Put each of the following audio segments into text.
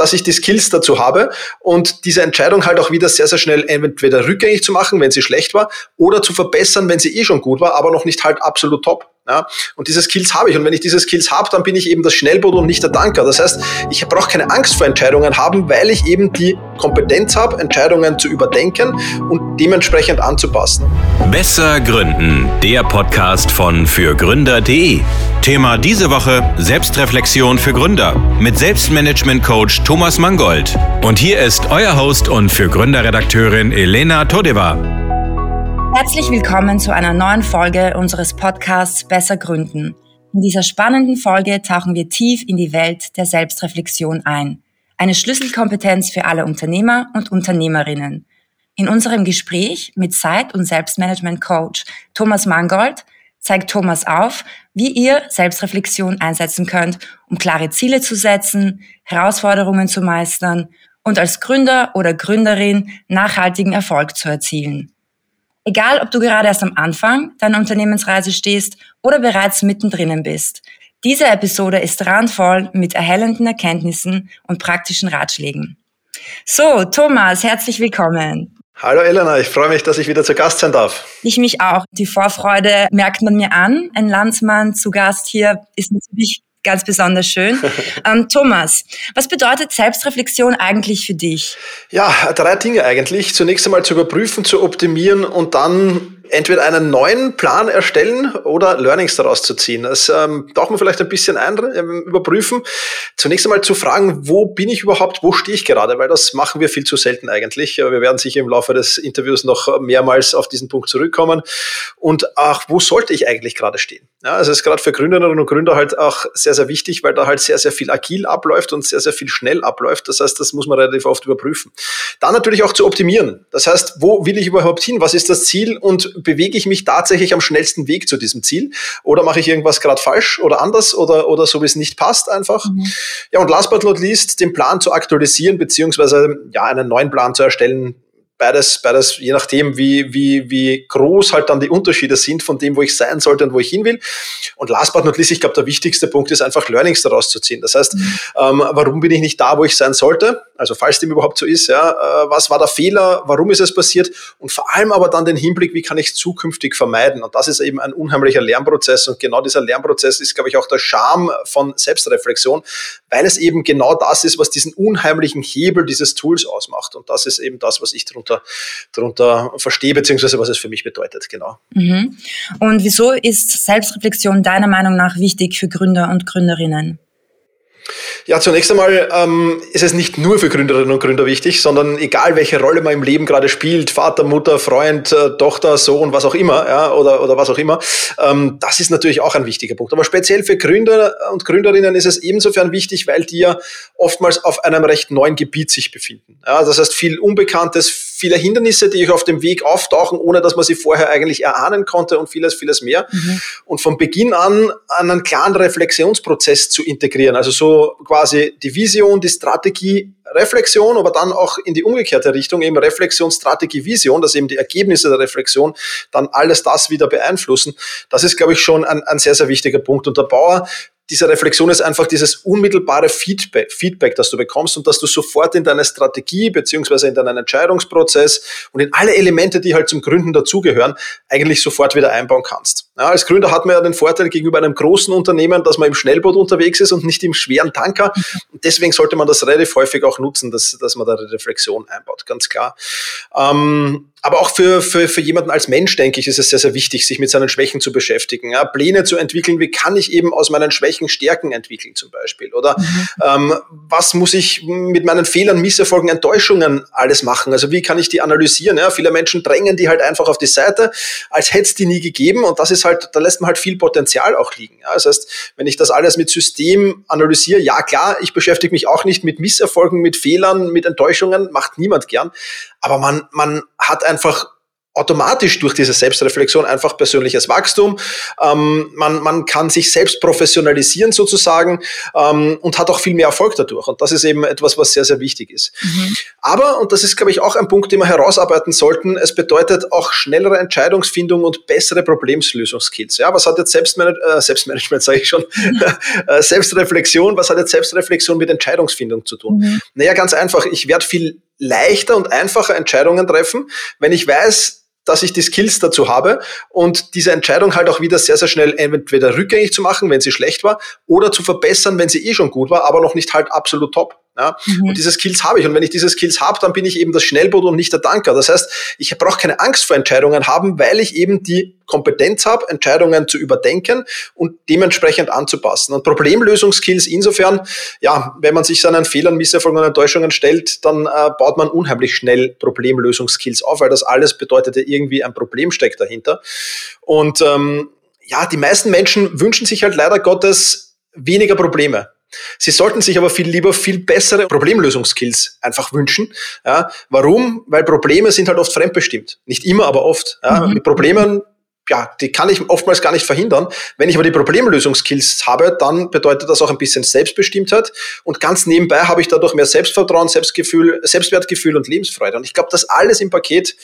dass ich die Skills dazu habe und diese Entscheidung halt auch wieder sehr, sehr schnell entweder rückgängig zu machen, wenn sie schlecht war, oder zu verbessern, wenn sie eh schon gut war, aber noch nicht halt absolut top. Ja, und diese Skills habe ich. Und wenn ich diese Skills habe, dann bin ich eben das Schnellboot und nicht der Danker. Das heißt, ich brauche keine Angst vor Entscheidungen haben, weil ich eben die Kompetenz habe, Entscheidungen zu überdenken und dementsprechend anzupassen. Besser Gründen, der Podcast von fürgründer.de. Thema diese Woche Selbstreflexion für Gründer mit Selbstmanagement-Coach Thomas Mangold. Und hier ist euer Host und für Gründerredakteurin Elena Todeva. Herzlich willkommen zu einer neuen Folge unseres Podcasts Besser Gründen. In dieser spannenden Folge tauchen wir tief in die Welt der Selbstreflexion ein. Eine Schlüsselkompetenz für alle Unternehmer und Unternehmerinnen. In unserem Gespräch mit Zeit- und Selbstmanagement-Coach Thomas Mangold zeigt Thomas auf, wie ihr Selbstreflexion einsetzen könnt, um klare Ziele zu setzen, Herausforderungen zu meistern und als Gründer oder Gründerin nachhaltigen Erfolg zu erzielen. Egal, ob du gerade erst am Anfang deiner Unternehmensreise stehst oder bereits mittendrin bist. Diese Episode ist randvoll mit erhellenden Erkenntnissen und praktischen Ratschlägen. So, Thomas, herzlich willkommen. Hallo Elena, ich freue mich, dass ich wieder zu Gast sein darf. Ich mich auch. Die Vorfreude merkt man mir an. Ein Landsmann zu Gast hier ist natürlich ganz besonders schön. ähm, Thomas, was bedeutet Selbstreflexion eigentlich für dich? Ja, drei Dinge eigentlich. Zunächst einmal zu überprüfen, zu optimieren und dann entweder einen neuen Plan erstellen oder Learnings daraus zu ziehen. Das ähm, darf man vielleicht ein bisschen ein, äh, überprüfen. Zunächst einmal zu fragen, wo bin ich überhaupt, wo stehe ich gerade, weil das machen wir viel zu selten eigentlich. Wir werden sicher im Laufe des Interviews noch mehrmals auf diesen Punkt zurückkommen. Und auch, wo sollte ich eigentlich gerade stehen? Ja, also es ist gerade für Gründerinnen und Gründer halt auch sehr, sehr wichtig, weil da halt sehr, sehr viel agil abläuft und sehr, sehr viel schnell abläuft. Das heißt, das muss man relativ oft überprüfen. Dann natürlich auch zu optimieren. Das heißt, wo will ich überhaupt hin? Was ist das Ziel? Und bewege ich mich tatsächlich am schnellsten Weg zu diesem Ziel? Oder mache ich irgendwas gerade falsch oder anders oder, oder so, wie es nicht passt einfach? Mhm. Ja, und last but not least, den Plan zu aktualisieren, beziehungsweise ja, einen neuen Plan zu erstellen, beides, beides, je nachdem, wie, wie, wie groß halt dann die Unterschiede sind von dem, wo ich sein sollte und wo ich hin will. Und last but not least, ich glaube, der wichtigste Punkt ist einfach Learnings daraus zu ziehen. Das heißt, mhm. ähm, warum bin ich nicht da, wo ich sein sollte? Also falls dem überhaupt so ist, ja, äh, was war der Fehler? Warum ist es passiert? Und vor allem aber dann den Hinblick, wie kann ich es zukünftig vermeiden? Und das ist eben ein unheimlicher Lernprozess. Und genau dieser Lernprozess ist, glaube ich, auch der Charme von Selbstreflexion, weil es eben genau das ist, was diesen unheimlichen Hebel dieses Tools ausmacht. Und das ist eben das, was ich darunter darunter, darunter verstehe, beziehungsweise was es für mich bedeutet, genau. Mhm. Und wieso ist Selbstreflexion deiner Meinung nach wichtig für Gründer und Gründerinnen? Ja, zunächst einmal ähm, ist es nicht nur für Gründerinnen und Gründer wichtig, sondern egal welche Rolle man im Leben gerade spielt, Vater, Mutter, Freund, äh, Tochter, Sohn, was auch immer, ja, oder, oder was auch immer, ähm, das ist natürlich auch ein wichtiger Punkt. Aber speziell für Gründer und Gründerinnen ist es insofern wichtig, weil die ja oftmals auf einem recht neuen Gebiet sich befinden. Ja, das heißt, viel Unbekanntes, viele Hindernisse, die auf dem Weg auftauchen, ohne dass man sie vorher eigentlich erahnen konnte und vieles, vieles mehr. Mhm. Und von Beginn an einen klaren Reflexionsprozess zu integrieren. Also so quasi die Vision, die Strategie, Reflexion, aber dann auch in die umgekehrte Richtung, eben Reflexion, Strategie, Vision, dass eben die Ergebnisse der Reflexion dann alles das wieder beeinflussen. Das ist, glaube ich, schon ein, ein sehr, sehr wichtiger Punkt. Und der Bauer diese Reflexion ist einfach dieses unmittelbare Feedback, Feedback, das du bekommst und dass du sofort in deine Strategie beziehungsweise in deinen Entscheidungsprozess und in alle Elemente, die halt zum Gründen dazugehören, eigentlich sofort wieder einbauen kannst. Ja, als Gründer hat man ja den Vorteil gegenüber einem großen Unternehmen, dass man im Schnellboot unterwegs ist und nicht im schweren Tanker. Und deswegen sollte man das relativ häufig auch nutzen, dass, dass man da eine Reflexion einbaut, ganz klar. Ähm, aber auch für, für, für jemanden als Mensch, denke ich, ist es sehr, sehr wichtig, sich mit seinen Schwächen zu beschäftigen. Ja, Pläne zu entwickeln, wie kann ich eben aus meinen Schwächen Stärken entwickeln zum Beispiel? Oder mhm. ähm, was muss ich mit meinen Fehlern, Misserfolgen, Enttäuschungen alles machen? Also wie kann ich die analysieren? Ja, viele Menschen drängen die halt einfach auf die Seite, als hätte es die nie gegeben. Und das ist halt, da lässt man halt viel Potenzial auch liegen. Ja, das heißt, wenn ich das alles mit System analysiere, ja klar, ich beschäftige mich auch nicht mit Misserfolgen, mit Fehlern, mit Enttäuschungen, macht niemand gern. Aber man, man hat einfach automatisch durch diese Selbstreflexion einfach persönliches Wachstum. Ähm, man, man kann sich selbst professionalisieren sozusagen ähm, und hat auch viel mehr Erfolg dadurch. Und das ist eben etwas, was sehr, sehr wichtig ist. Mhm. Aber, und das ist, glaube ich, auch ein Punkt, den wir herausarbeiten sollten, es bedeutet auch schnellere Entscheidungsfindung und bessere Problemlösungskills. Ja, was hat jetzt Selbstmanage äh, Selbstmanagement, sage ich schon, äh, Selbstreflexion, was hat jetzt Selbstreflexion mit Entscheidungsfindung zu tun? Mhm. Naja, ganz einfach, ich werde viel leichter und einfacher Entscheidungen treffen, wenn ich weiß, dass ich die Skills dazu habe und diese Entscheidung halt auch wieder sehr, sehr schnell entweder rückgängig zu machen, wenn sie schlecht war, oder zu verbessern, wenn sie eh schon gut war, aber noch nicht halt absolut top. Ja? Mhm. Und diese Skills habe ich. Und wenn ich diese Skills habe, dann bin ich eben das Schnellboot und nicht der Danker. Das heißt, ich brauche keine Angst vor Entscheidungen haben, weil ich eben die Kompetenz habe, Entscheidungen zu überdenken und dementsprechend anzupassen. Und Problemlösungskills insofern, ja, wenn man sich seinen Fehlern, Misserfolgen und Enttäuschungen stellt, dann äh, baut man unheimlich schnell Problemlösungskills auf, weil das alles bedeutet ja irgendwie ein Problem steckt dahinter. Und ähm, ja, die meisten Menschen wünschen sich halt leider Gottes weniger Probleme. Sie sollten sich aber viel lieber viel bessere Problemlösungskills einfach wünschen. Ja, warum? Weil Probleme sind halt oft fremdbestimmt. Nicht immer, aber oft. Ja, mhm. Mit Problemen ja, die kann ich oftmals gar nicht verhindern. Wenn ich aber die Problemlösungskills habe, dann bedeutet das auch ein bisschen Selbstbestimmtheit und ganz nebenbei habe ich dadurch mehr Selbstvertrauen, Selbstgefühl, Selbstwertgefühl und Lebensfreude. Und ich glaube, das alles im Paket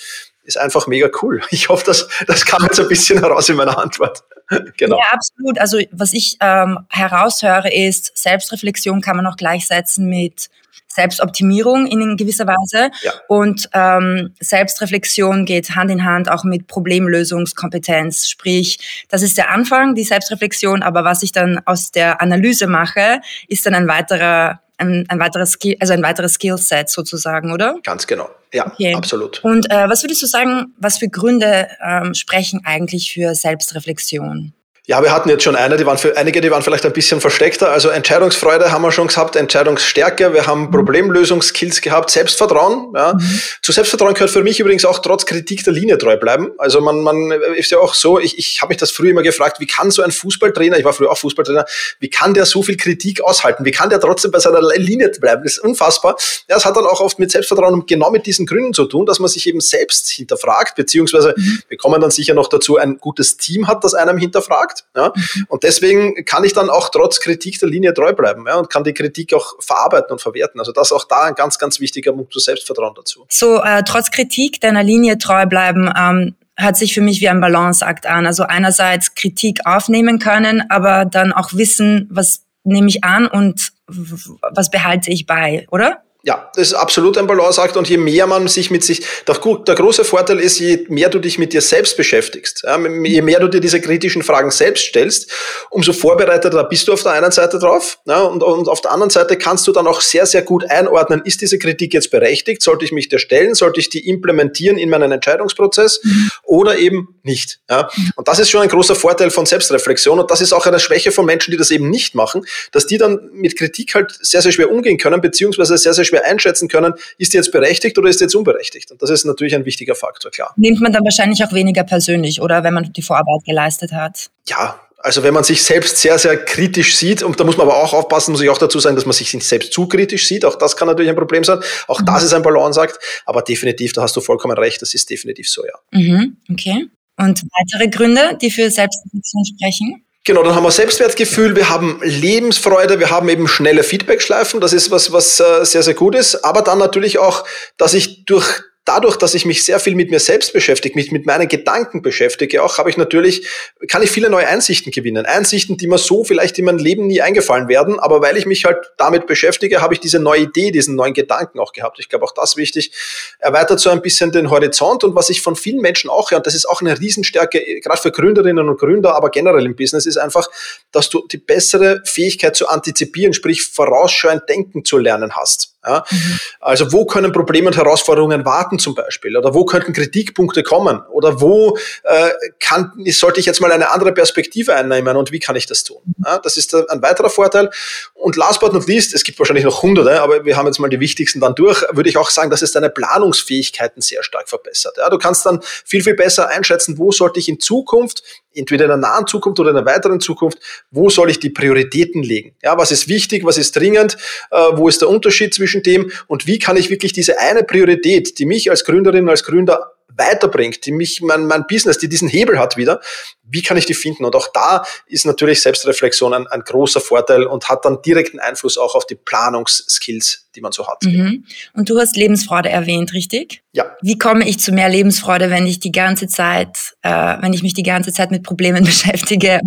ist einfach mega cool. Ich hoffe, das, das kam jetzt ein bisschen heraus in meiner Antwort. genau. Ja, absolut. Also was ich ähm, heraushöre ist, Selbstreflexion kann man auch gleichsetzen mit Selbstoptimierung in gewisser Weise. Ja. Und ähm, Selbstreflexion geht Hand in Hand auch mit Problemlösungskompetenz. Sprich, das ist der Anfang, die Selbstreflexion, aber was ich dann aus der Analyse mache, ist dann ein weiterer ein, ein weiteres Skill, also ein weiteres Skillset sozusagen, oder? Ganz genau. Ja, okay. absolut. Und äh, was würdest du sagen, was für Gründe ähm, sprechen eigentlich für Selbstreflexion? Ja, wir hatten jetzt schon eine, die waren für einige, die waren vielleicht ein bisschen versteckter. Also Entscheidungsfreude haben wir schon gehabt, Entscheidungsstärke, wir haben mhm. Problemlösungskills gehabt, Selbstvertrauen. Ja. Mhm. Zu Selbstvertrauen gehört für mich übrigens auch trotz Kritik der Linie treu bleiben. Also man, man ist ja auch so, ich, ich habe mich das früher immer gefragt, wie kann so ein Fußballtrainer, ich war früher auch Fußballtrainer, wie kann der so viel Kritik aushalten? Wie kann der trotzdem bei seiner Linie bleiben? Das ist unfassbar. Ja, es hat dann auch oft mit Selbstvertrauen und genau mit diesen Gründen zu tun, dass man sich eben selbst hinterfragt, beziehungsweise mhm. wir kommen dann sicher noch dazu, ein gutes Team hat, das einem hinterfragt sagt. Ja? Und deswegen kann ich dann auch trotz Kritik der Linie treu bleiben ja? und kann die Kritik auch verarbeiten und verwerten. Also das ist auch da ein ganz, ganz wichtiger Punkt zu Selbstvertrauen dazu. So, äh, trotz Kritik deiner Linie treu bleiben, ähm, hört sich für mich wie ein Balanceakt an. Also einerseits Kritik aufnehmen können, aber dann auch wissen, was nehme ich an und was behalte ich bei, oder? Ja, das ist absolut ein Balanceakt und je mehr man sich mit sich, der, der, große Vorteil ist, je mehr du dich mit dir selbst beschäftigst, ja, je mehr du dir diese kritischen Fragen selbst stellst, umso vorbereiteter bist du auf der einen Seite drauf ja, und, und auf der anderen Seite kannst du dann auch sehr, sehr gut einordnen, ist diese Kritik jetzt berechtigt, sollte ich mich der stellen, sollte ich die implementieren in meinen Entscheidungsprozess mhm. oder eben nicht. Ja. Und das ist schon ein großer Vorteil von Selbstreflexion und das ist auch eine Schwäche von Menschen, die das eben nicht machen, dass die dann mit Kritik halt sehr, sehr schwer umgehen können, beziehungsweise sehr, sehr schwer schwer einschätzen können, ist die jetzt berechtigt oder ist die jetzt unberechtigt. Und das ist natürlich ein wichtiger Faktor, klar. Nimmt man dann wahrscheinlich auch weniger persönlich, oder wenn man die Vorarbeit geleistet hat? Ja, also wenn man sich selbst sehr, sehr kritisch sieht, und da muss man aber auch aufpassen, muss ich auch dazu sagen, dass man sich nicht selbst zu kritisch sieht, auch das kann natürlich ein Problem sein, auch mhm. das ist ein Balanceakt, aber definitiv, da hast du vollkommen recht, das ist definitiv so, ja. Mhm, okay. Und weitere Gründe, die für Selbstreflexion sprechen? Genau, dann haben wir Selbstwertgefühl, wir haben Lebensfreude, wir haben eben schnelle Feedbackschleifen, das ist was, was äh, sehr, sehr gut ist, aber dann natürlich auch, dass ich durch dadurch, dass ich mich sehr viel mit mir selbst beschäftige, mich mit meinen Gedanken beschäftige, auch habe ich natürlich, kann ich viele neue Einsichten gewinnen. Einsichten, die mir so vielleicht in meinem Leben nie eingefallen werden, aber weil ich mich halt damit beschäftige, habe ich diese neue Idee, diesen neuen Gedanken auch gehabt. Ich glaube, auch das wichtig, erweitert so ein bisschen den Horizont und was ich von vielen Menschen auch höre, und das ist auch eine Riesenstärke, gerade für Gründerinnen und Gründer, aber generell im Business, ist einfach, dass du die bessere Fähigkeit zu antizipieren, sprich vorausschauend denken zu lernen hast. Ja? Mhm. Also wo können Probleme und Herausforderungen warten zum Beispiel? Oder wo könnten Kritikpunkte kommen? Oder wo äh, kann, sollte ich jetzt mal eine andere Perspektive einnehmen und wie kann ich das tun? Ja, das ist ein weiterer Vorteil. Und last but not least, es gibt wahrscheinlich noch hunderte, aber wir haben jetzt mal die wichtigsten dann durch, würde ich auch sagen, dass es deine Planungsfähigkeiten sehr stark verbessert. Ja, du kannst dann viel, viel besser einschätzen, wo sollte ich in Zukunft entweder in der nahen Zukunft oder in der weiteren Zukunft, wo soll ich die Prioritäten legen? Ja, was ist wichtig, was ist dringend, äh, wo ist der Unterschied zwischen dem und wie kann ich wirklich diese eine Priorität, die mich als Gründerin, als Gründer weiterbringt, die mich, mein, mein Business, die diesen Hebel hat wieder, wie kann ich die finden? Und auch da ist natürlich Selbstreflexion ein, ein großer Vorteil und hat dann direkten Einfluss auch auf die Planungsskills, die man so hat. Mhm. Und du hast Lebensfreude erwähnt, richtig? Ja. Wie komme ich zu mehr Lebensfreude, wenn ich die ganze Zeit, äh, wenn ich mich die ganze Zeit mit Problemen beschäftige?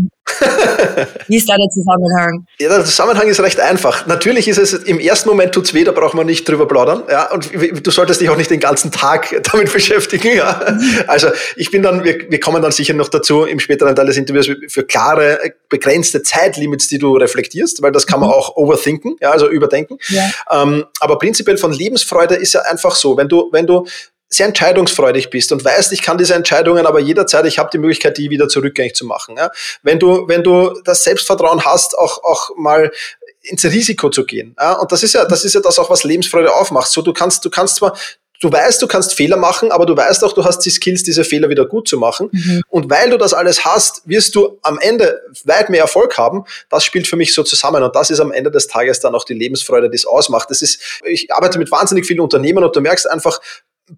Wie ist da der Zusammenhang? Ja, der Zusammenhang ist recht einfach. Natürlich ist es im ersten Moment tut's weh, da braucht man nicht drüber plaudern. Ja, und du solltest dich auch nicht den ganzen Tag damit beschäftigen. Ja. Also ich bin dann, wir, wir kommen dann sicher noch dazu im späteren Teil des Interviews für klare, begrenzte Zeitlimits, die du reflektierst, weil das kann man mhm. auch overthinken, ja, also überdenken. Ja. Ähm, aber prinzipiell von Lebensfreude ist ja einfach so, wenn du, wenn du sehr entscheidungsfreudig bist und weißt, ich kann diese Entscheidungen aber jederzeit, ich habe die Möglichkeit, die wieder zurückgängig zu machen. Ja? Wenn du, wenn du das Selbstvertrauen hast, auch, auch mal ins Risiko zu gehen. Ja? Und das ist ja, das ist ja das auch, was Lebensfreude aufmacht. So, du kannst, du kannst zwar du weißt, du kannst Fehler machen, aber du weißt auch, du hast die Skills, diese Fehler wieder gut zu machen. Mhm. Und weil du das alles hast, wirst du am Ende weit mehr Erfolg haben. Das spielt für mich so zusammen. Und das ist am Ende des Tages dann auch die Lebensfreude, die es ausmacht. Das ist, ich arbeite mit wahnsinnig vielen Unternehmen und du merkst einfach,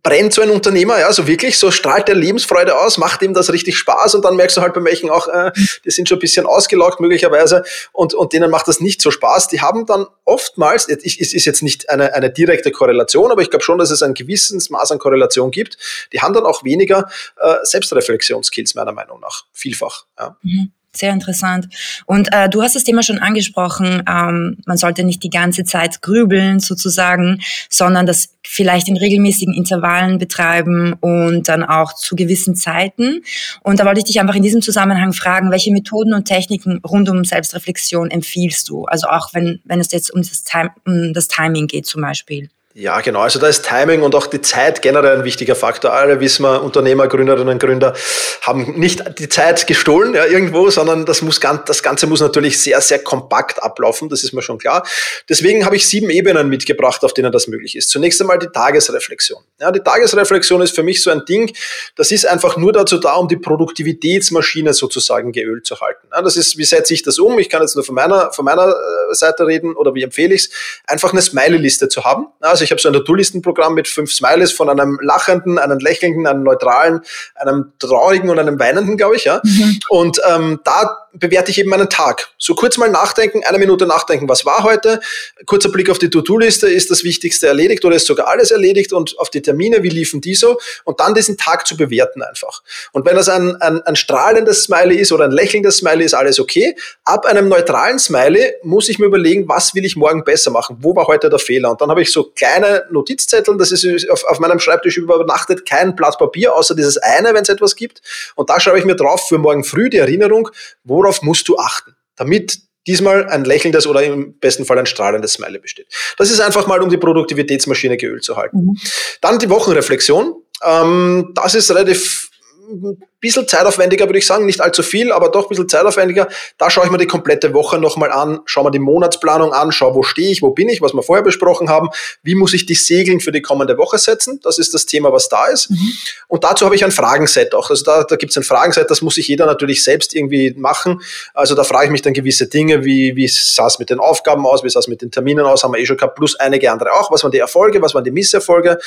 brennt so ein Unternehmer, ja, so wirklich, so strahlt der Lebensfreude aus, macht ihm das richtig Spaß und dann merkst du halt bei welchen auch, äh, die sind schon ein bisschen ausgelaugt möglicherweise und, und denen macht das nicht so Spaß. Die haben dann oftmals, es ist jetzt nicht eine, eine direkte Korrelation, aber ich glaube schon, dass es ein gewisses Maß an Korrelation gibt, die haben dann auch weniger äh, Selbstreflexionskills meiner Meinung nach, vielfach. Ja. Mhm. Sehr interessant. Und äh, du hast das Thema schon angesprochen, ähm, man sollte nicht die ganze Zeit grübeln sozusagen, sondern das vielleicht in regelmäßigen Intervallen betreiben und dann auch zu gewissen Zeiten. Und da wollte ich dich einfach in diesem Zusammenhang fragen, welche Methoden und Techniken rund um Selbstreflexion empfiehlst du? Also auch wenn, wenn es jetzt um das, Time, um das Timing geht zum Beispiel. Ja, genau. Also da ist Timing und auch die Zeit generell ein wichtiger Faktor. Alle wissen wir, Unternehmer, Gründerinnen und Gründer haben nicht die Zeit gestohlen ja, irgendwo, sondern das, muss, das Ganze muss natürlich sehr, sehr kompakt ablaufen. Das ist mir schon klar. Deswegen habe ich sieben Ebenen mitgebracht, auf denen das möglich ist. Zunächst einmal die Tagesreflexion. Ja, die Tagesreflexion ist für mich so ein Ding, das ist einfach nur dazu da, um die Produktivitätsmaschine sozusagen geölt zu halten. Ja, das ist, wie setze ich das um? Ich kann jetzt nur von meiner, von meiner äh, Seite reden oder wie empfehle ich es? Einfach eine Smiley-Liste zu haben. Also also ich habe so ein To-Do-Listenprogramm mit fünf Smileys von einem lachenden, einem lächelnden, einem neutralen, einem traurigen und einem weinenden, glaube ich. Ja. Mhm. Und ähm, da bewerte ich eben meinen Tag. So kurz mal nachdenken, eine Minute nachdenken, was war heute? Kurzer Blick auf die To-Do-Liste, ist das Wichtigste erledigt oder ist sogar alles erledigt und auf die Termine, wie liefen die so? Und dann diesen Tag zu bewerten einfach. Und wenn das ein, ein, ein strahlendes Smiley ist oder ein lächelndes Smiley, ist alles okay. Ab einem neutralen Smiley muss ich mir überlegen, was will ich morgen besser machen? Wo war heute der Fehler? Und dann habe ich so kleine Notizzettel, das ist auf, auf meinem Schreibtisch übernachtet, kein Blatt Papier, außer dieses eine, wenn es etwas gibt. Und da schreibe ich mir drauf für morgen früh die Erinnerung, wo worauf musst du achten, damit diesmal ein lächelndes oder im besten Fall ein strahlendes Smiley besteht. Das ist einfach mal, um die Produktivitätsmaschine geölt zu halten. Mhm. Dann die Wochenreflexion. Ähm, das ist relativ ein bisschen zeitaufwendiger, würde ich sagen, nicht allzu viel, aber doch ein bisschen zeitaufwendiger. Da schaue ich mir die komplette Woche nochmal an, schaue mir die Monatsplanung an, schaue, wo stehe ich, wo bin ich, was wir vorher besprochen haben, wie muss ich die Segeln für die kommende Woche setzen. Das ist das Thema, was da ist. Mhm. Und dazu habe ich ein Fragenset auch. Also da, da gibt es ein Fragenset, das muss sich jeder natürlich selbst irgendwie machen. Also da frage ich mich dann gewisse Dinge, wie, wie sah es mit den Aufgaben aus, wie sah es mit den Terminen aus, haben wir eh schon gehabt, plus einige andere auch. Was waren die Erfolge, was waren die Misserfolge?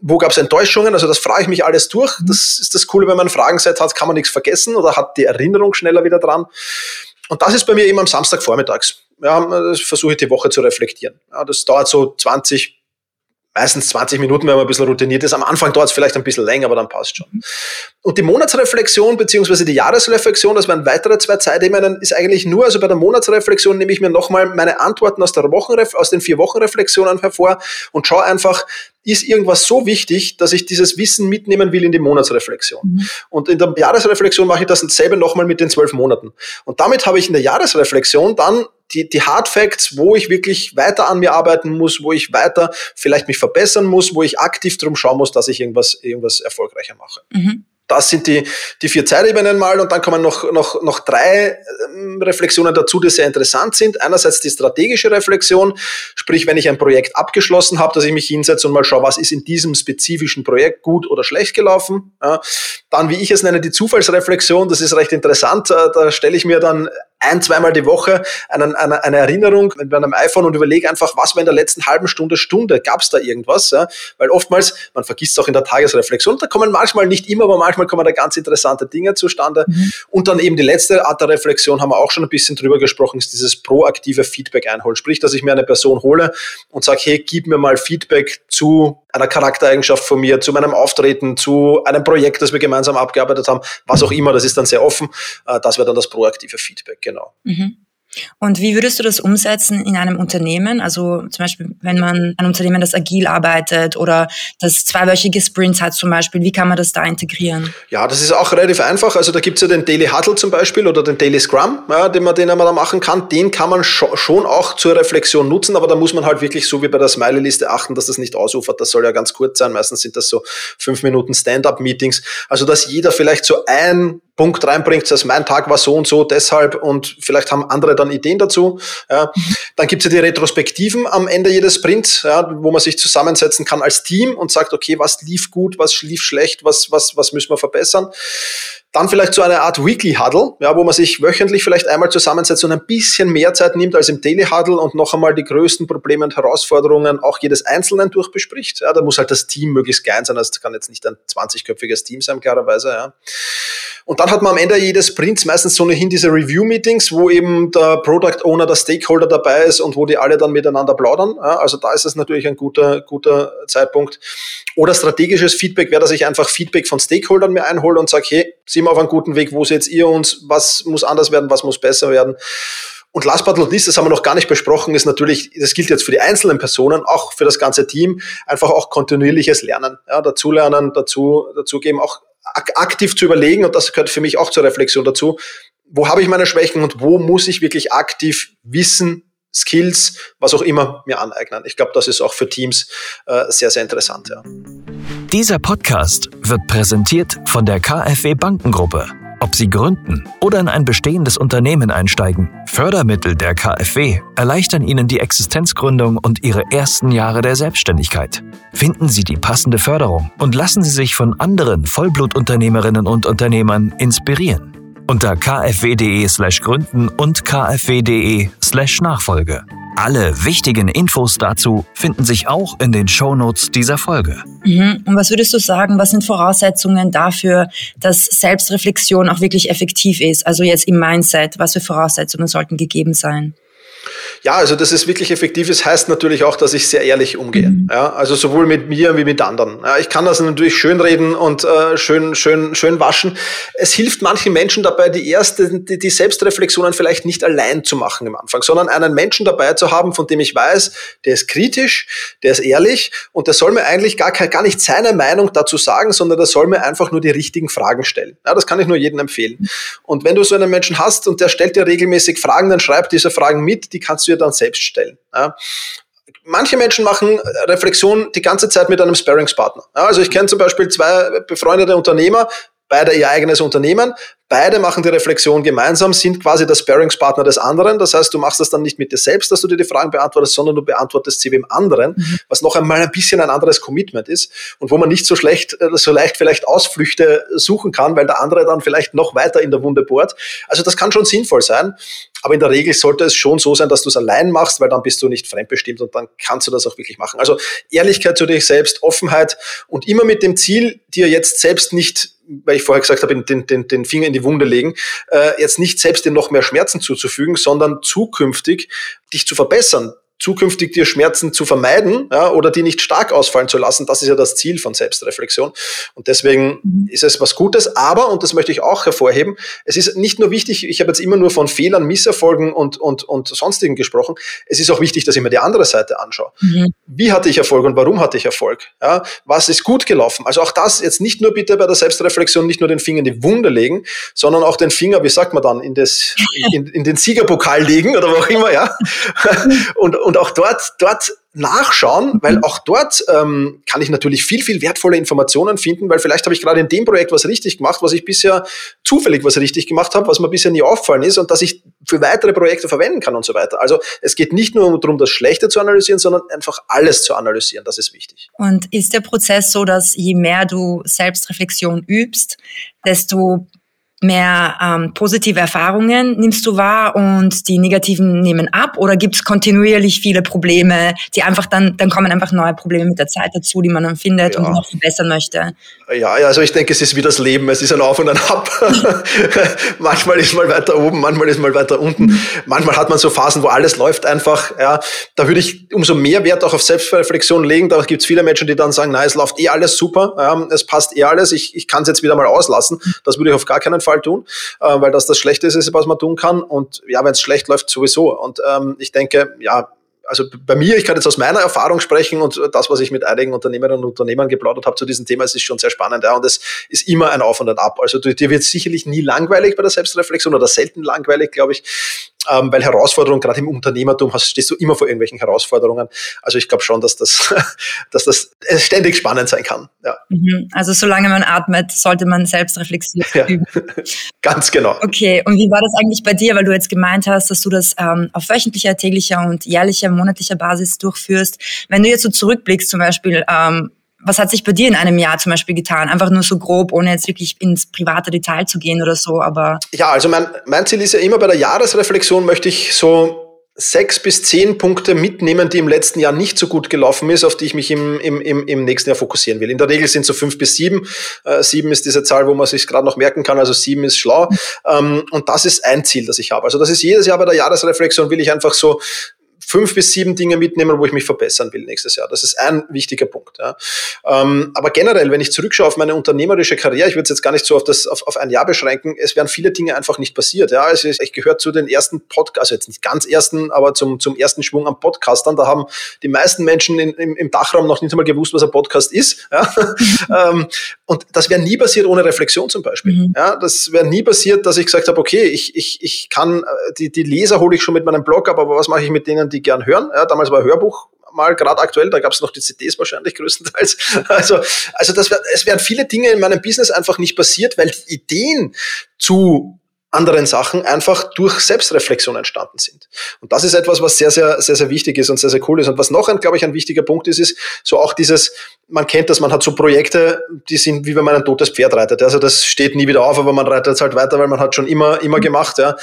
Wo gab es Enttäuschungen? Also das frage ich mich alles durch. Mhm. Das ist das Coole, wenn man ein Fragenset hat, kann man nichts vergessen oder hat die Erinnerung schneller wieder dran. Und das ist bei mir eben am Samstagvormittags. Ja, versuche ich die Woche zu reflektieren. Ja, das dauert so 20, meistens 20 Minuten, wenn man ein bisschen routiniert ist. Am Anfang dauert es vielleicht ein bisschen länger, aber dann passt schon. Und die Monatsreflexion beziehungsweise die Jahresreflexion, das wären weitere zwei Zeitebenen, ist eigentlich nur, also bei der Monatsreflexion nehme ich mir nochmal meine Antworten aus, der Wochenref aus den vier Wochenreflexionen hervor und schaue einfach, ist irgendwas so wichtig, dass ich dieses Wissen mitnehmen will in die Monatsreflexion. Mhm. Und in der Jahresreflexion mache ich das selber nochmal mit den zwölf Monaten. Und damit habe ich in der Jahresreflexion dann die, die Hard Facts, wo ich wirklich weiter an mir arbeiten muss, wo ich weiter vielleicht mich verbessern muss, wo ich aktiv drum schauen muss, dass ich irgendwas, irgendwas erfolgreicher mache. Mhm. Das sind die, die vier Zeitebenen mal und dann kommen noch, noch, noch drei ähm, Reflexionen dazu, die sehr interessant sind. Einerseits die strategische Reflexion, sprich, wenn ich ein Projekt abgeschlossen habe, dass ich mich hinsetze und mal schaue, was ist in diesem spezifischen Projekt gut oder schlecht gelaufen. Ja. Dann, wie ich es nenne, die Zufallsreflexion, das ist recht interessant. Äh, da stelle ich mir dann ein, zweimal die Woche einen, eine, eine Erinnerung mit einem iPhone und überlege einfach, was war in der letzten halben Stunde, Stunde, gab es da irgendwas? Ja? Weil oftmals, man vergisst auch in der Tagesreflexion, da kommen manchmal nicht immer, aber manchmal kommen da ganz interessante Dinge zustande. Mhm. Und dann eben die letzte Art der Reflexion, haben wir auch schon ein bisschen drüber gesprochen, ist dieses proaktive Feedback einholen. Sprich, dass ich mir eine Person hole und sage, hey, gib mir mal Feedback zu einer Charaktereigenschaft von mir, zu meinem Auftreten, zu einem Projekt, das wir gemeinsam abgearbeitet haben, was auch immer, das ist dann sehr offen. Äh, das wäre dann das proaktive Feedback, genau. Mhm. Und wie würdest du das umsetzen in einem Unternehmen? Also zum Beispiel, wenn man ein Unternehmen, das agil arbeitet oder das zweiwöchige Sprints hat zum Beispiel, wie kann man das da integrieren? Ja, das ist auch relativ einfach. Also da gibt es ja den Daily Huddle zum Beispiel oder den Daily Scrum, ja, den, man, den man da machen kann. Den kann man schon auch zur Reflexion nutzen, aber da muss man halt wirklich so wie bei der Smiley-Liste achten, dass das nicht ausufert. Das soll ja ganz kurz sein. Meistens sind das so fünf Minuten Stand-up-Meetings. Also dass jeder vielleicht so ein Punkt reinbringt, dass mein Tag war so und so, deshalb und vielleicht haben andere dann Ideen dazu. Ja. Dann gibt es ja die Retrospektiven am Ende jedes Sprints, ja, wo man sich zusammensetzen kann als Team und sagt, okay, was lief gut, was lief schlecht, was, was, was müssen wir verbessern. Dann vielleicht so eine Art Weekly Huddle, ja, wo man sich wöchentlich vielleicht einmal zusammensetzt und ein bisschen mehr Zeit nimmt als im Daily Huddle und noch einmal die größten Probleme und Herausforderungen auch jedes Einzelnen durchbespricht. Ja, da muss halt das Team möglichst klein sein, das kann jetzt nicht ein 20-köpfiges Team sein, klarerweise. Ja. Und dann hat man am Ende jedes Sprints meistens so ohnehin diese Review-Meetings, wo eben der Product Owner, der Stakeholder dabei ist und wo die alle dann miteinander plaudern. Ja, also da ist es natürlich ein guter, guter Zeitpunkt. Oder strategisches Feedback wäre, dass ich einfach Feedback von Stakeholdern mir einhole und sage, hey, sind auf einem guten Weg, wo seht ihr uns, was muss anders werden, was muss besser werden. Und last but not least, das haben wir noch gar nicht besprochen, ist natürlich, das gilt jetzt für die einzelnen Personen, auch für das ganze Team, einfach auch kontinuierliches Lernen, ja, dazulernen, dazu, dazu geben, auch aktiv zu überlegen, und das gehört für mich auch zur Reflexion dazu, wo habe ich meine Schwächen und wo muss ich wirklich aktiv Wissen, Skills, was auch immer mir aneignen. Ich glaube, das ist auch für Teams äh, sehr, sehr interessant. Ja. Dieser Podcast wird präsentiert von der KfW Bankengruppe. Ob Sie gründen oder in ein bestehendes Unternehmen einsteigen, Fördermittel der KfW erleichtern Ihnen die Existenzgründung und Ihre ersten Jahre der Selbstständigkeit. Finden Sie die passende Förderung und lassen Sie sich von anderen Vollblutunternehmerinnen und Unternehmern inspirieren. Unter kfw.de/slash gründen und kfw.de/slash Nachfolge. Alle wichtigen Infos dazu finden sich auch in den Shownotes dieser Folge. Mhm. Und was würdest du sagen, was sind Voraussetzungen dafür, dass Selbstreflexion auch wirklich effektiv ist? Also jetzt im Mindset, was für Voraussetzungen sollten gegeben sein? Ja, also dass es wirklich effektiv ist, heißt natürlich auch, dass ich sehr ehrlich umgehe. Mhm. Ja, also sowohl mit mir wie mit anderen. Ja, ich kann das natürlich schön reden und äh, schön, schön, schön waschen. Es hilft manchen Menschen dabei, die erste, die, die Selbstreflexionen vielleicht nicht allein zu machen am Anfang, sondern einen Menschen dabei zu haben, von dem ich weiß, der ist kritisch, der ist ehrlich und der soll mir eigentlich gar, gar nicht seine Meinung dazu sagen, sondern der soll mir einfach nur die richtigen Fragen stellen. Ja, das kann ich nur jedem empfehlen. Und wenn du so einen Menschen hast und der stellt dir regelmäßig Fragen, dann schreib diese Fragen mit, die kannst du dir dann selbst stellen. Ja. Manche Menschen machen Reflexion die ganze Zeit mit einem Sparringspartner. Ja, also ich kenne zum Beispiel zwei befreundete Unternehmer, beide ihr eigenes Unternehmen, Beide machen die Reflexion gemeinsam, sind quasi der Sparringspartner des anderen. Das heißt, du machst das dann nicht mit dir selbst, dass du dir die Fragen beantwortest, sondern du beantwortest sie dem anderen, mhm. was noch einmal ein bisschen ein anderes Commitment ist und wo man nicht so schlecht, äh, so leicht vielleicht Ausflüchte suchen kann, weil der andere dann vielleicht noch weiter in der Wunde bohrt. Also das kann schon sinnvoll sein. Aber in der Regel sollte es schon so sein, dass du es allein machst, weil dann bist du nicht fremdbestimmt und dann kannst du das auch wirklich machen. Also Ehrlichkeit zu dir selbst, Offenheit und immer mit dem Ziel, dir jetzt selbst nicht, weil ich vorher gesagt habe, den, den, den Finger in die Wunde legen, äh, jetzt nicht selbst dir noch mehr Schmerzen zuzufügen, sondern zukünftig dich zu verbessern, zukünftig dir Schmerzen zu vermeiden ja, oder die nicht stark ausfallen zu lassen. Das ist ja das Ziel von Selbstreflexion. Und deswegen mhm. ist es was Gutes. Aber, und das möchte ich auch hervorheben, es ist nicht nur wichtig, ich habe jetzt immer nur von Fehlern, Misserfolgen und, und, und sonstigen gesprochen. Es ist auch wichtig, dass ich mir die andere Seite anschaue. Mhm. Wie hatte ich Erfolg und warum hatte ich Erfolg? Ja, was ist gut gelaufen? Also auch das jetzt nicht nur bitte bei der Selbstreflexion nicht nur den Finger in die Wunde legen, sondern auch den Finger, wie sagt man dann, in, das, in, in den Siegerpokal legen oder wo auch immer, ja. und, und auch dort, dort nachschauen, weil mhm. auch dort ähm, kann ich natürlich viel, viel wertvolle Informationen finden, weil vielleicht habe ich gerade in dem Projekt was richtig gemacht, was ich bisher zufällig was richtig gemacht habe, was mir bisher nie auffallen ist und dass ich für weitere Projekte verwenden kann und so weiter. Also es geht nicht nur darum, das Schlechte zu analysieren, sondern einfach alles zu analysieren. Das ist wichtig. Und ist der Prozess so, dass je mehr du Selbstreflexion übst, desto mehr ähm, positive Erfahrungen nimmst du wahr und die negativen nehmen ab oder gibt es kontinuierlich viele Probleme, die einfach dann, dann kommen einfach neue Probleme mit der Zeit dazu, die man dann findet ja. und noch verbessern möchte? Ja, ja, also ich denke, es ist wie das Leben, es ist ein Auf und ein Ab. manchmal ist mal weiter oben, manchmal ist mal weiter unten. Manchmal hat man so Phasen, wo alles läuft einfach. Ja, da würde ich umso mehr Wert auch auf Selbstreflexion legen. Da gibt es viele Menschen, die dann sagen, na, es läuft eh alles super, ja, es passt eh alles, ich, ich kann es jetzt wieder mal auslassen. Das würde ich auf gar keinen Fall Fall tun, äh, weil das das Schlechte ist, was man tun kann. Und ja, wenn es schlecht läuft, sowieso. Und ähm, ich denke, ja, also bei mir, ich kann jetzt aus meiner Erfahrung sprechen und das, was ich mit einigen Unternehmerinnen und Unternehmern geplaudert habe zu diesem Thema, es ist schon sehr spannend. Ja, und es ist immer ein Auf und ein Ab. Also dir wird sicherlich nie langweilig bei der Selbstreflexion oder selten langweilig, glaube ich ähm, weil Herausforderungen, gerade im Unternehmertum, hast, stehst du immer vor irgendwelchen Herausforderungen. Also ich glaube schon, dass das, dass das ständig spannend sein kann. Ja. Mhm. Also solange man atmet, sollte man selbst reflektieren. Ja. Ganz genau. Okay, und wie war das eigentlich bei dir, weil du jetzt gemeint hast, dass du das ähm, auf wöchentlicher, täglicher und jährlicher, monatlicher Basis durchführst. Wenn du jetzt so zurückblickst, zum Beispiel, ähm, was hat sich bei dir in einem Jahr zum Beispiel getan? Einfach nur so grob, ohne jetzt wirklich ins private Detail zu gehen oder so, aber. Ja, also mein, mein Ziel ist ja immer bei der Jahresreflexion möchte ich so sechs bis zehn Punkte mitnehmen, die im letzten Jahr nicht so gut gelaufen ist, auf die ich mich im, im, im, im nächsten Jahr fokussieren will. In der Regel sind so fünf bis sieben. Äh, sieben ist diese Zahl, wo man sich gerade noch merken kann, also sieben ist schlau. Ähm, und das ist ein Ziel, das ich habe. Also das ist jedes Jahr bei der Jahresreflexion, will ich einfach so fünf bis sieben Dinge mitnehmen, wo ich mich verbessern will nächstes Jahr. Das ist ein wichtiger Punkt. Ja. Ähm, aber generell, wenn ich zurückschaue auf meine unternehmerische Karriere, ich würde es jetzt gar nicht so auf, das, auf, auf ein Jahr beschränken, es wären viele Dinge einfach nicht passiert. Ja. Also ich gehöre zu den ersten Podcast, also jetzt nicht ganz ersten, aber zum, zum ersten Schwung am Podcastern. Da haben die meisten Menschen in, im, im Dachraum noch nicht einmal gewusst, was ein Podcast ist. Ja. ähm, und das wäre nie passiert ohne Reflexion zum Beispiel. Mhm. Ja, das wäre nie passiert, dass ich gesagt habe, okay, ich, ich, ich kann, äh, die, die Leser hole ich schon mit meinem Blog ab, aber was mache ich mit denen, die gern hören. Ja, damals war Hörbuch mal gerade aktuell, da gab es noch die CDs wahrscheinlich größtenteils. Also, also das wär, es wären viele Dinge in meinem Business einfach nicht passiert, weil die Ideen zu anderen Sachen einfach durch Selbstreflexion entstanden sind. Und das ist etwas, was sehr, sehr, sehr, sehr wichtig ist und sehr, sehr cool ist. Und was noch ein, glaube ich, ein wichtiger Punkt ist, ist so auch dieses, man kennt das, man hat so Projekte, die sind wie wenn man ein totes Pferd reitet. Also das steht nie wieder auf, aber man reitet es halt weiter, weil man hat schon immer, immer gemacht, ja.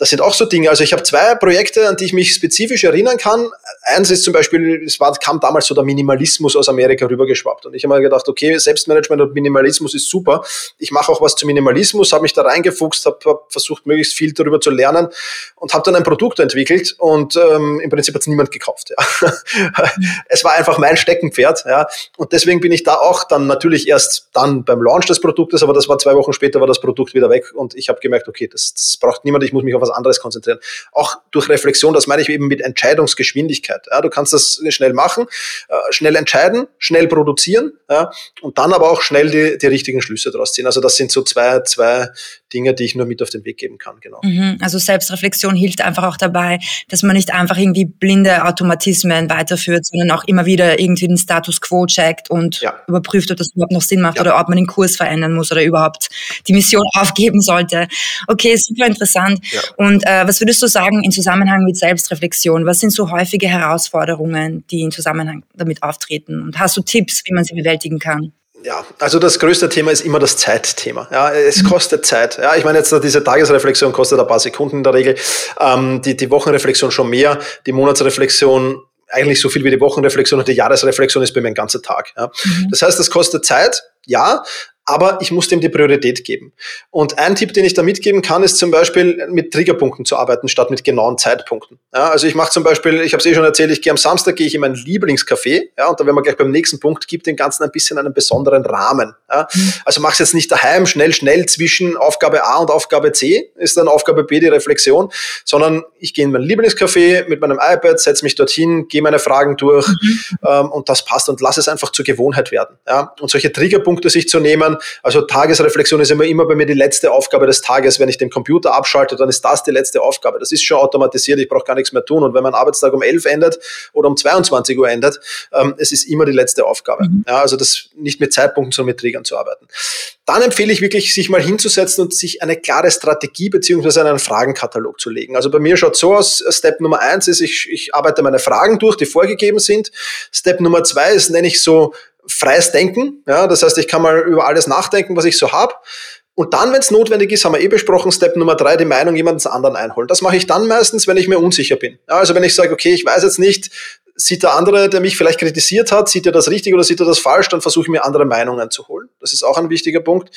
Das sind auch so Dinge. Also ich habe zwei Projekte, an die ich mich spezifisch erinnern kann. Eins ist zum Beispiel, es war, kam damals so der Minimalismus aus Amerika rübergeschwappt. Und ich habe mir gedacht, okay, Selbstmanagement und Minimalismus ist super. Ich mache auch was zu Minimalismus, habe mich da reingefuchst, habe hab versucht, möglichst viel darüber zu lernen und habe dann ein Produkt entwickelt und ähm, im Prinzip hat es niemand gekauft. Ja. es war einfach mein Steckenpferd. Ja. Und deswegen bin ich da auch dann natürlich erst dann beim Launch des Produktes, aber das war zwei Wochen später, war das Produkt wieder weg und ich habe gemerkt, okay, das, das braucht niemand, ich muss mich auf was was anderes konzentrieren. Auch durch Reflexion, das meine ich eben mit Entscheidungsgeschwindigkeit. Ja, du kannst das schnell machen, äh, schnell entscheiden, schnell produzieren ja, und dann aber auch schnell die, die richtigen Schlüsse daraus ziehen. Also das sind so zwei, zwei Dinge, die ich nur mit auf den Weg geben kann. Genau. Mhm, also Selbstreflexion hilft einfach auch dabei, dass man nicht einfach irgendwie blinde Automatismen weiterführt, sondern auch immer wieder irgendwie den Status quo checkt und ja. überprüft, ob das überhaupt noch Sinn macht ja. oder ob man den Kurs verändern muss oder überhaupt die Mission aufgeben sollte. Okay, super interessant. Ja. Und äh, was würdest du sagen in Zusammenhang mit Selbstreflexion? Was sind so häufige Herausforderungen, die in Zusammenhang damit auftreten? Und hast du Tipps, wie man sie bewältigen kann? Ja, also das größte Thema ist immer das Zeitthema. Ja, es mhm. kostet Zeit. Ja, ich meine jetzt diese Tagesreflexion kostet ein paar Sekunden in der Regel, ähm, die, die Wochenreflexion schon mehr, die Monatsreflexion eigentlich so viel wie die Wochenreflexion und die Jahresreflexion ist bei mir ein ganzer Tag. Ja. Mhm. Das heißt, das kostet Zeit, ja, aber ich muss dem die Priorität geben. Und ein Tipp, den ich da mitgeben kann, ist zum Beispiel mit Triggerpunkten zu arbeiten, statt mit genauen Zeitpunkten. Ja, also ich mache zum Beispiel, ich habe es eh schon erzählt, ich gehe am Samstag gehe ich in mein Lieblingscafé, ja, und da werden wir gleich beim nächsten Punkt, gibt dem Ganzen ein bisschen einen besonderen Rahmen. Ja. Mhm. Also mach es jetzt nicht daheim, schnell, schnell zwischen Aufgabe A und Aufgabe C, ist dann Aufgabe B die Reflexion, sondern ich gehe in mein Lieblingscafé mit meinem iPad, setze mich dorthin, gehe meine Fragen durch mhm. ähm, und das passt und lass es einfach zur Gewohnheit werden. Ja. Und solche Triggerpunkte sich zu nehmen, also Tagesreflexion ist immer, immer bei mir die letzte Aufgabe des Tages. Wenn ich den Computer abschalte, dann ist das die letzte Aufgabe. Das ist schon automatisiert, ich brauche gar nichts mehr tun. Und wenn mein Arbeitstag um 11 endet oder um 22 Uhr endet, ähm, es ist immer die letzte Aufgabe. Mhm. Ja, also das nicht mit Zeitpunkten, sondern mit Triggern zu arbeiten. Dann empfehle ich wirklich, sich mal hinzusetzen und sich eine klare Strategie beziehungsweise einen Fragenkatalog zu legen. Also bei mir schaut so aus, Step Nummer eins ist, ich, ich arbeite meine Fragen durch, die vorgegeben sind. Step Nummer zwei ist, nenne ich so freies Denken. Ja, das heißt, ich kann mal über alles nachdenken, was ich so habe. Und dann, wenn es notwendig ist, haben wir eh besprochen, Step Nummer drei, die Meinung jemandes anderen einholen. Das mache ich dann meistens, wenn ich mir unsicher bin. Ja, also wenn ich sage, okay, ich weiß jetzt nicht, sieht der andere, der mich vielleicht kritisiert hat, sieht er das richtig oder sieht er das falsch, dann versuche ich mir andere Meinungen zu holen. Das ist auch ein wichtiger Punkt.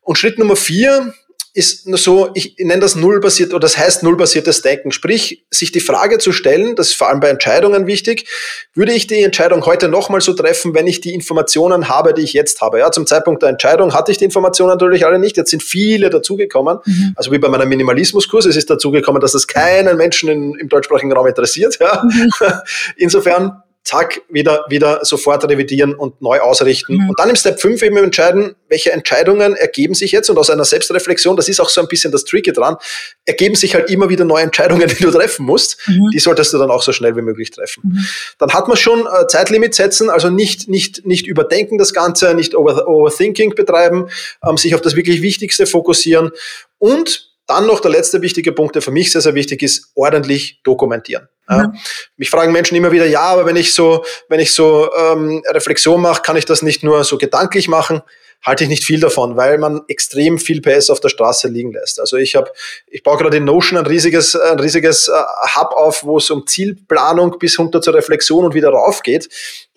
Und Schritt Nummer vier, ist so, ich nenne das nullbasiert oder das heißt nullbasiertes Denken. Sprich, sich die Frage zu stellen, das ist vor allem bei Entscheidungen wichtig, würde ich die Entscheidung heute nochmal so treffen, wenn ich die Informationen habe, die ich jetzt habe? Ja, zum Zeitpunkt der Entscheidung hatte ich die Informationen natürlich alle nicht. Jetzt sind viele dazugekommen. Mhm. Also wie bei meinem Minimalismuskurs, es ist dazugekommen, dass es keinen Menschen in, im deutschsprachigen Raum interessiert. Ja. Mhm. Insofern zack, wieder, wieder sofort revidieren und neu ausrichten. Mhm. Und dann im Step 5 eben entscheiden, welche Entscheidungen ergeben sich jetzt und aus einer Selbstreflexion, das ist auch so ein bisschen das Tricky dran, ergeben sich halt immer wieder neue Entscheidungen, die du treffen musst. Mhm. Die solltest du dann auch so schnell wie möglich treffen. Mhm. Dann hat man schon äh, Zeitlimit setzen, also nicht, nicht, nicht überdenken das Ganze, nicht over, Overthinking betreiben, ähm, sich auf das wirklich Wichtigste fokussieren und dann noch der letzte wichtige Punkt, der für mich sehr, sehr wichtig ist, ordentlich dokumentieren. Ja. Mich fragen Menschen immer wieder, ja, aber wenn ich so, wenn ich so ähm, Reflexion mache, kann ich das nicht nur so gedanklich machen? Halte ich nicht viel davon, weil man extrem viel PS auf der Straße liegen lässt. Also ich habe, ich baue gerade in Notion ein riesiges, ein riesiges äh, Hub auf, wo es um Zielplanung bis runter zur Reflexion und wieder rauf geht.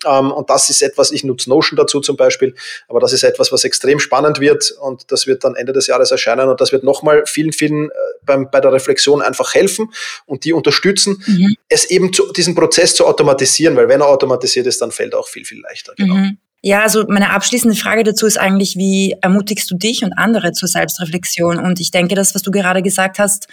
Ähm, und das ist etwas, ich nutze Notion dazu zum Beispiel, aber das ist etwas, was extrem spannend wird und das wird dann Ende des Jahres erscheinen und das wird nochmal vielen, vielen äh, beim, bei der Reflexion einfach helfen und die unterstützen, mhm. es eben zu, diesen Prozess zu automatisieren, weil wenn er automatisiert ist, dann fällt er auch viel, viel leichter. Genau. Mhm. Ja, also meine abschließende Frage dazu ist eigentlich, wie ermutigst du dich und andere zur Selbstreflexion? Und ich denke, das, was du gerade gesagt hast,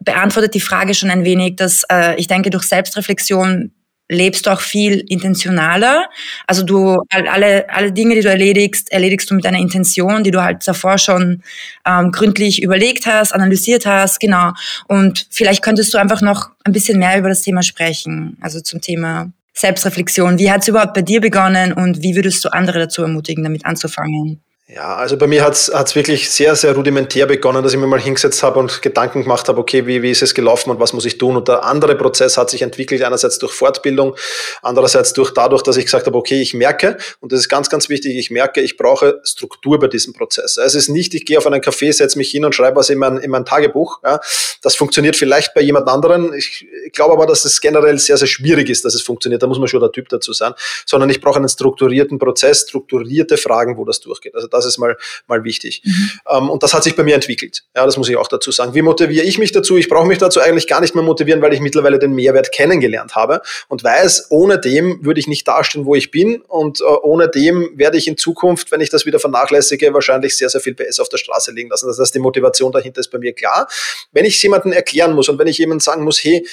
beantwortet die Frage schon ein wenig, dass äh, ich denke, durch Selbstreflexion lebst du auch viel intentionaler. Also du alle alle Dinge, die du erledigst, erledigst du mit einer Intention, die du halt davor schon ähm, gründlich überlegt hast, analysiert hast, genau. Und vielleicht könntest du einfach noch ein bisschen mehr über das Thema sprechen, also zum Thema Selbstreflexion. Wie hat es überhaupt bei dir begonnen und wie würdest du andere dazu ermutigen, damit anzufangen? Ja, also bei mir hat's hat's wirklich sehr, sehr rudimentär begonnen, dass ich mir mal hingesetzt habe und Gedanken gemacht habe, okay, wie, wie ist es gelaufen und was muss ich tun? Und der andere Prozess hat sich entwickelt, einerseits durch Fortbildung, andererseits durch dadurch, dass ich gesagt habe, okay, ich merke, und das ist ganz, ganz wichtig, ich merke, ich brauche Struktur bei diesem Prozess. Es ist nicht, ich gehe auf einen Café, setze mich hin und schreibe was in mein, in mein Tagebuch. Ja. Das funktioniert vielleicht bei jemand anderen. Ich, ich glaube aber, dass es generell sehr, sehr schwierig ist, dass es funktioniert. Da muss man schon der Typ dazu sein. Sondern ich brauche einen strukturierten Prozess, strukturierte Fragen, wo das durchgeht. Also das ist mal, mal wichtig. Mhm. Ähm, und das hat sich bei mir entwickelt. Ja, das muss ich auch dazu sagen. Wie motiviere ich mich dazu? Ich brauche mich dazu eigentlich gar nicht mehr motivieren, weil ich mittlerweile den Mehrwert kennengelernt habe und weiß, ohne dem würde ich nicht dastehen, wo ich bin. Und äh, ohne dem werde ich in Zukunft, wenn ich das wieder vernachlässige, wahrscheinlich sehr, sehr viel PS auf der Straße liegen lassen. Das heißt, die Motivation dahinter ist bei mir klar. Wenn ich es jemandem erklären muss und wenn ich jemandem sagen muss, hey,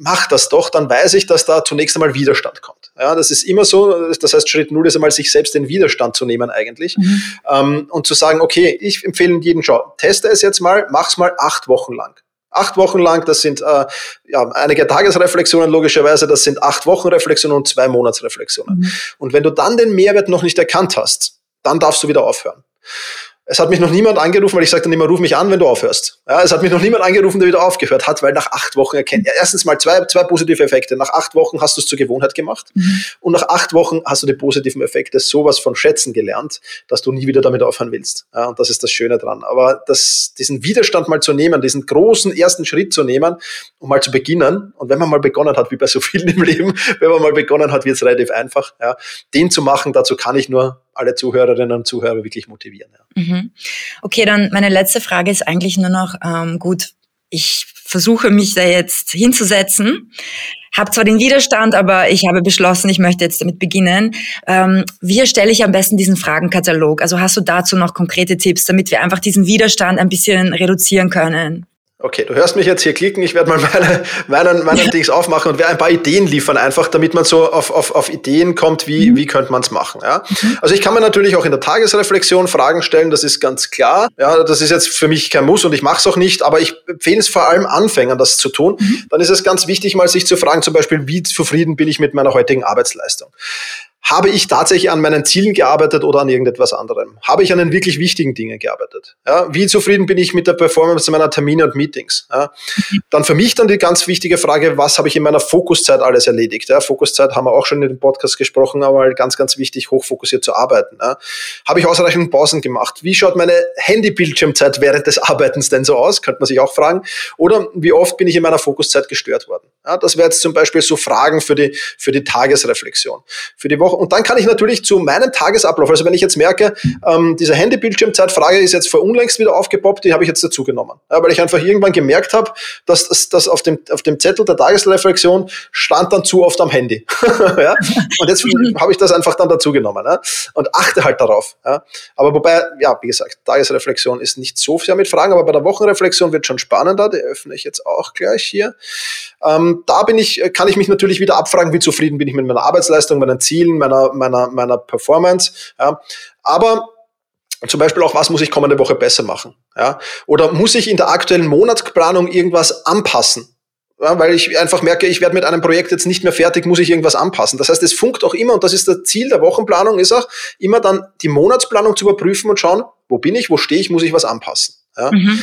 mach das doch, dann weiß ich, dass da zunächst einmal Widerstand kommt. Ja, das ist immer so. Das heißt, Schritt null ist einmal, sich selbst den Widerstand zu nehmen eigentlich mhm. ähm, und zu sagen, okay, ich empfehle jeden, schau, teste es jetzt mal, mach's mal acht Wochen lang. Acht Wochen lang, das sind äh, ja, einige Tagesreflexionen logischerweise, das sind acht Wochenreflexionen und zwei Monatsreflexionen. Mhm. Und wenn du dann den Mehrwert noch nicht erkannt hast, dann darfst du wieder aufhören. Es hat mich noch niemand angerufen, weil ich sagte dann immer, ruf mich an, wenn du aufhörst. Ja, es hat mich noch niemand angerufen, der wieder aufgehört hat, weil nach acht Wochen erkennt, ja, erstens mal zwei, zwei positive Effekte. Nach acht Wochen hast du es zur Gewohnheit gemacht mhm. und nach acht Wochen hast du die positiven Effekte sowas von schätzen gelernt, dass du nie wieder damit aufhören willst. Ja, und das ist das Schöne dran. Aber das, diesen Widerstand mal zu nehmen, diesen großen ersten Schritt zu nehmen, um mal zu beginnen. Und wenn man mal begonnen hat, wie bei so vielen im Leben, wenn man mal begonnen hat, wird es relativ einfach. Ja, den zu machen, dazu kann ich nur alle Zuhörerinnen und Zuhörer wirklich motivieren. Ja. Mhm. Okay, dann meine letzte Frage ist eigentlich nur noch, ähm, gut, ich versuche mich da jetzt hinzusetzen, habe zwar den Widerstand, aber ich habe beschlossen, ich möchte jetzt damit beginnen. Ähm, wie erstelle ich am besten diesen Fragenkatalog? Also hast du dazu noch konkrete Tipps, damit wir einfach diesen Widerstand ein bisschen reduzieren können? Okay, du hörst mich jetzt hier klicken. Ich werde mal meine, meinen, meinen Dings aufmachen und werde ein paar Ideen liefern, einfach damit man so auf, auf, auf Ideen kommt, wie, mhm. wie könnte man es machen. Ja? Mhm. Also ich kann mir natürlich auch in der Tagesreflexion Fragen stellen, das ist ganz klar. Ja, das ist jetzt für mich kein Muss und ich mache es auch nicht, aber ich empfehle es vor allem Anfängern, das zu tun. Mhm. Dann ist es ganz wichtig, mal sich zu fragen, zum Beispiel, wie zufrieden bin ich mit meiner heutigen Arbeitsleistung. Habe ich tatsächlich an meinen Zielen gearbeitet oder an irgendetwas anderem? Habe ich an den wirklich wichtigen Dingen gearbeitet? Ja, wie zufrieden bin ich mit der Performance meiner Termine und Meetings? Ja, dann für mich dann die ganz wichtige Frage, was habe ich in meiner Fokuszeit alles erledigt? Ja, Fokuszeit haben wir auch schon in dem Podcast gesprochen, aber ganz, ganz wichtig, hochfokussiert zu arbeiten. Habe ich ausreichend Pausen gemacht? Wie schaut meine Handy-Bildschirmzeit während des Arbeitens denn so aus? Könnte man sich auch fragen. Oder wie oft bin ich in meiner Fokuszeit gestört worden? Das wäre jetzt zum Beispiel so Fragen für die, für die Tagesreflexion, für die Woche. Und dann kann ich natürlich zu meinem Tagesablauf, also wenn ich jetzt merke, ähm, diese Handy-Bildschirmzeitfrage ist jetzt vor unlängst wieder aufgepoppt, die habe ich jetzt dazugenommen. Ja, weil ich einfach irgendwann gemerkt habe, dass das auf, dem, auf dem Zettel der Tagesreflexion stand dann zu oft am Handy. ja? Und jetzt habe ich das einfach dann dazugenommen ja? und achte halt darauf. Ja? Aber wobei, ja, wie gesagt, Tagesreflexion ist nicht so sehr mit Fragen, aber bei der Wochenreflexion wird schon spannender, die öffne ich jetzt auch gleich hier. Ähm, da bin ich, kann ich mich natürlich wieder abfragen, wie zufrieden bin ich mit meiner Arbeitsleistung, meinen Zielen, meiner, meiner, meiner Performance. Ja. Aber zum Beispiel auch, was muss ich kommende Woche besser machen? Ja? Oder muss ich in der aktuellen Monatsplanung irgendwas anpassen? Ja, weil ich einfach merke, ich werde mit einem Projekt jetzt nicht mehr fertig, muss ich irgendwas anpassen. Das heißt, es funkt auch immer, und das ist das Ziel der Wochenplanung, ist auch immer dann die Monatsplanung zu überprüfen und schauen, wo bin ich, wo stehe ich, muss ich was anpassen. Ja? Mhm.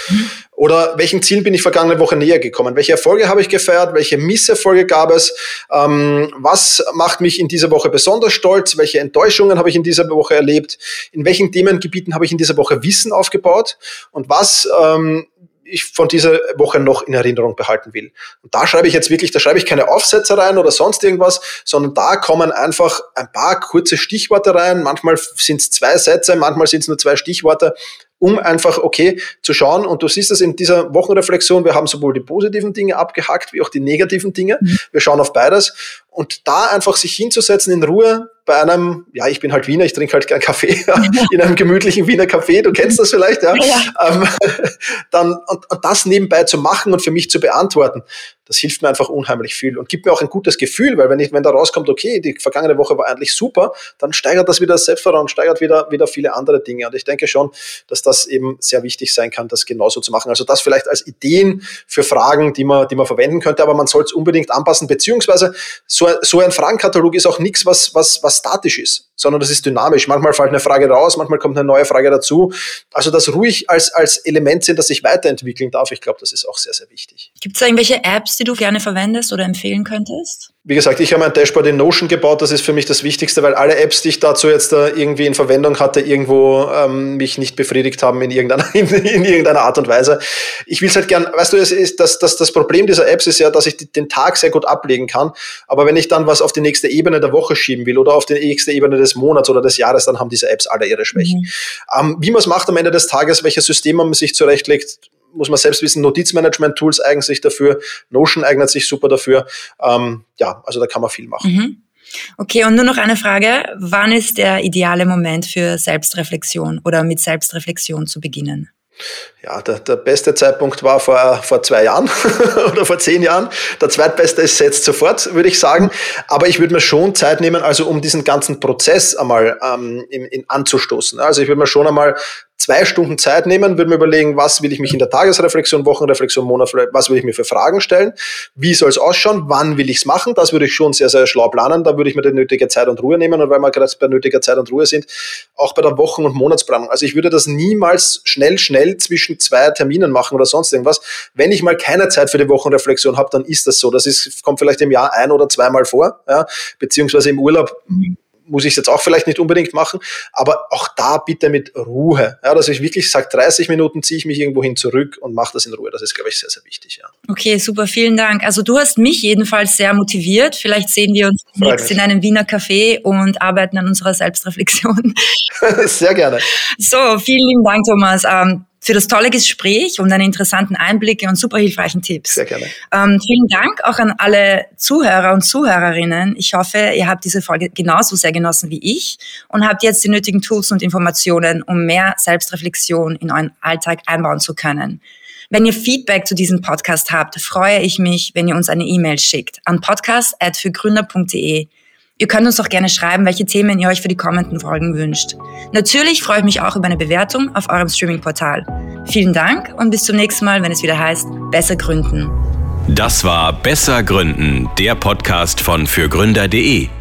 Oder welchen Zielen bin ich vergangene Woche näher gekommen? Welche Erfolge habe ich gefeiert? Welche Misserfolge gab es? Ähm, was macht mich in dieser Woche besonders stolz? Welche Enttäuschungen habe ich in dieser Woche erlebt? In welchen Themengebieten habe ich in dieser Woche Wissen aufgebaut? Und was ähm, ich von dieser Woche noch in Erinnerung behalten will. Und da schreibe ich jetzt wirklich, da schreibe ich keine Aufsätze rein oder sonst irgendwas, sondern da kommen einfach ein paar kurze Stichworte rein. Manchmal sind es zwei Sätze, manchmal sind es nur zwei Stichworte, um einfach, okay, zu schauen. Und du siehst es in dieser Wochenreflexion, wir haben sowohl die positiven Dinge abgehackt, wie auch die negativen Dinge. Mhm. Wir schauen auf beides. Und da einfach sich hinzusetzen in Ruhe bei einem, ja, ich bin halt Wiener, ich trinke halt gern Kaffee, in einem gemütlichen Wiener Café, du kennst das vielleicht, ja. ja. Ähm, dann, und, und das nebenbei zu machen und für mich zu beantworten, das hilft mir einfach unheimlich viel und gibt mir auch ein gutes Gefühl, weil wenn ich, wenn da rauskommt, okay, die vergangene Woche war eigentlich super, dann steigert das wieder das Selbstvertrauen, steigert wieder, wieder viele andere Dinge. Und ich denke schon, dass das eben sehr wichtig sein kann, das genauso zu machen. Also das vielleicht als Ideen für Fragen, die man, die man verwenden könnte, aber man soll es unbedingt anpassen, beziehungsweise so, so ein Fragenkatalog ist auch nichts, was, was, was statisch ist, sondern das ist dynamisch. Manchmal fällt eine Frage raus, manchmal kommt eine neue Frage dazu. Also das ruhig als, als Element sind, das sich weiterentwickeln darf. Ich glaube, das ist auch sehr, sehr wichtig. Gibt es irgendwelche Apps, die du gerne verwendest oder empfehlen könntest? Wie gesagt, ich habe mein Dashboard in Notion gebaut. Das ist für mich das Wichtigste, weil alle Apps, die ich dazu jetzt da irgendwie in Verwendung hatte, irgendwo ähm, mich nicht befriedigt haben in irgendeiner, in, in irgendeiner Art und Weise. Ich will es halt gern, weißt du, es ist, das, das, das Problem dieser Apps ist ja, dass ich den Tag sehr gut ablegen kann. Aber wenn ich dann was auf die nächste Ebene der Woche schieben will oder auf die nächste Ebene des Monats oder des Jahres, dann haben diese Apps alle ihre Schwächen. Mhm. Ähm, wie man es macht am Ende des Tages, welches System man sich zurechtlegt, muss man selbst wissen, Notizmanagement-Tools eignen sich dafür, Notion eignet sich super dafür. Ähm, ja, also da kann man viel machen. Mhm. Okay, und nur noch eine Frage. Wann ist der ideale Moment für Selbstreflexion oder mit Selbstreflexion zu beginnen? Ja, der, der beste Zeitpunkt war vor, vor zwei Jahren oder vor zehn Jahren. Der zweitbeste ist jetzt sofort, würde ich sagen. Aber ich würde mir schon Zeit nehmen, also um diesen ganzen Prozess einmal ähm, in, in anzustoßen. Also ich würde mir schon einmal zwei Stunden Zeit nehmen, würde mir überlegen, was will ich mich in der Tagesreflexion, Wochenreflexion, Monat, was will ich mir für Fragen stellen, wie soll es ausschauen, wann will ich es machen, das würde ich schon sehr, sehr schlau planen, da würde ich mir die nötige Zeit und Ruhe nehmen und weil wir gerade bei nötiger Zeit und Ruhe sind, auch bei der Wochen- und Monatsplanung. Also ich würde das niemals schnell, schnell zwischen zwei Terminen machen oder sonst irgendwas. Wenn ich mal keine Zeit für die Wochenreflexion habe, dann ist das so. Das ist, kommt vielleicht im Jahr ein oder zweimal vor, ja, beziehungsweise im Urlaub muss ich es jetzt auch vielleicht nicht unbedingt machen, aber auch da bitte mit Ruhe. Ja, dass ich wirklich sage, 30 Minuten ziehe ich mich irgendwo hin zurück und mache das in Ruhe. Das ist, glaube ich, sehr, sehr wichtig. Ja. Okay, super, vielen Dank. Also du hast mich jedenfalls sehr motiviert. Vielleicht sehen wir uns demnächst in einem Wiener Café und arbeiten an unserer Selbstreflexion. sehr gerne. So, vielen lieben Dank, Thomas. Ähm, für das tolle Gespräch und deine interessanten Einblicke und super hilfreichen Tipps. Sehr gerne. Ähm, vielen Dank auch an alle Zuhörer und Zuhörerinnen. Ich hoffe, ihr habt diese Folge genauso sehr genossen wie ich und habt jetzt die nötigen Tools und Informationen, um mehr Selbstreflexion in euren Alltag einbauen zu können. Wenn ihr Feedback zu diesem Podcast habt, freue ich mich, wenn ihr uns eine E-Mail schickt an podcast.fürgründer.de Ihr könnt uns auch gerne schreiben, welche Themen ihr euch für die kommenden Folgen wünscht. Natürlich freue ich mich auch über eine Bewertung auf eurem Streaming-Portal. Vielen Dank und bis zum nächsten Mal, wenn es wieder heißt, Besser Gründen. Das war Besser Gründen, der Podcast von fürgründer.de.